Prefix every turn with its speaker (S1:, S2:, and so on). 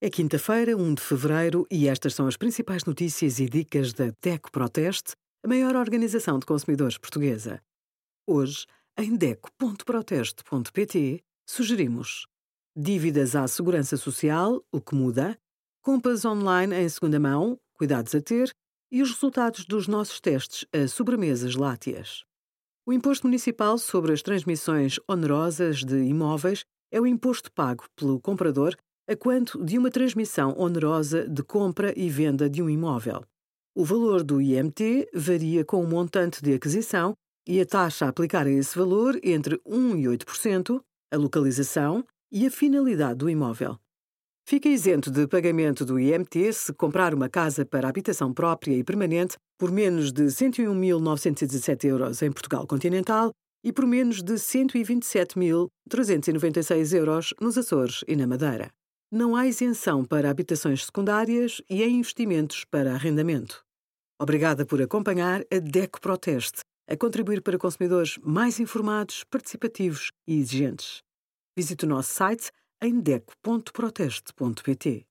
S1: É quinta-feira, 1 de fevereiro, e estas são as principais notícias e dicas da DECO Proteste, a maior organização de consumidores portuguesa. Hoje, em DECO.proteste.pt, sugerimos dívidas à Segurança Social, o que muda, compras online em segunda mão, cuidados a ter e os resultados dos nossos testes a sobremesas láteas. O Imposto Municipal sobre as Transmissões Onerosas de Imóveis é o imposto pago pelo comprador a quanto de uma transmissão onerosa de compra e venda de um imóvel. O valor do IMT varia com o montante de aquisição e a taxa a aplicar a esse valor entre 1 e 8%, a localização e a finalidade do imóvel. Fica isento de pagamento do IMT se comprar uma casa para habitação própria e permanente por menos de 101.917 euros em Portugal continental e por menos de 127.396 euros nos Açores e na Madeira não há isenção para habitações secundárias e em investimentos para arrendamento. Obrigada por acompanhar a DECO Proteste, a contribuir para consumidores mais informados, participativos e exigentes. Visite o nosso site em deco.proteste.pt.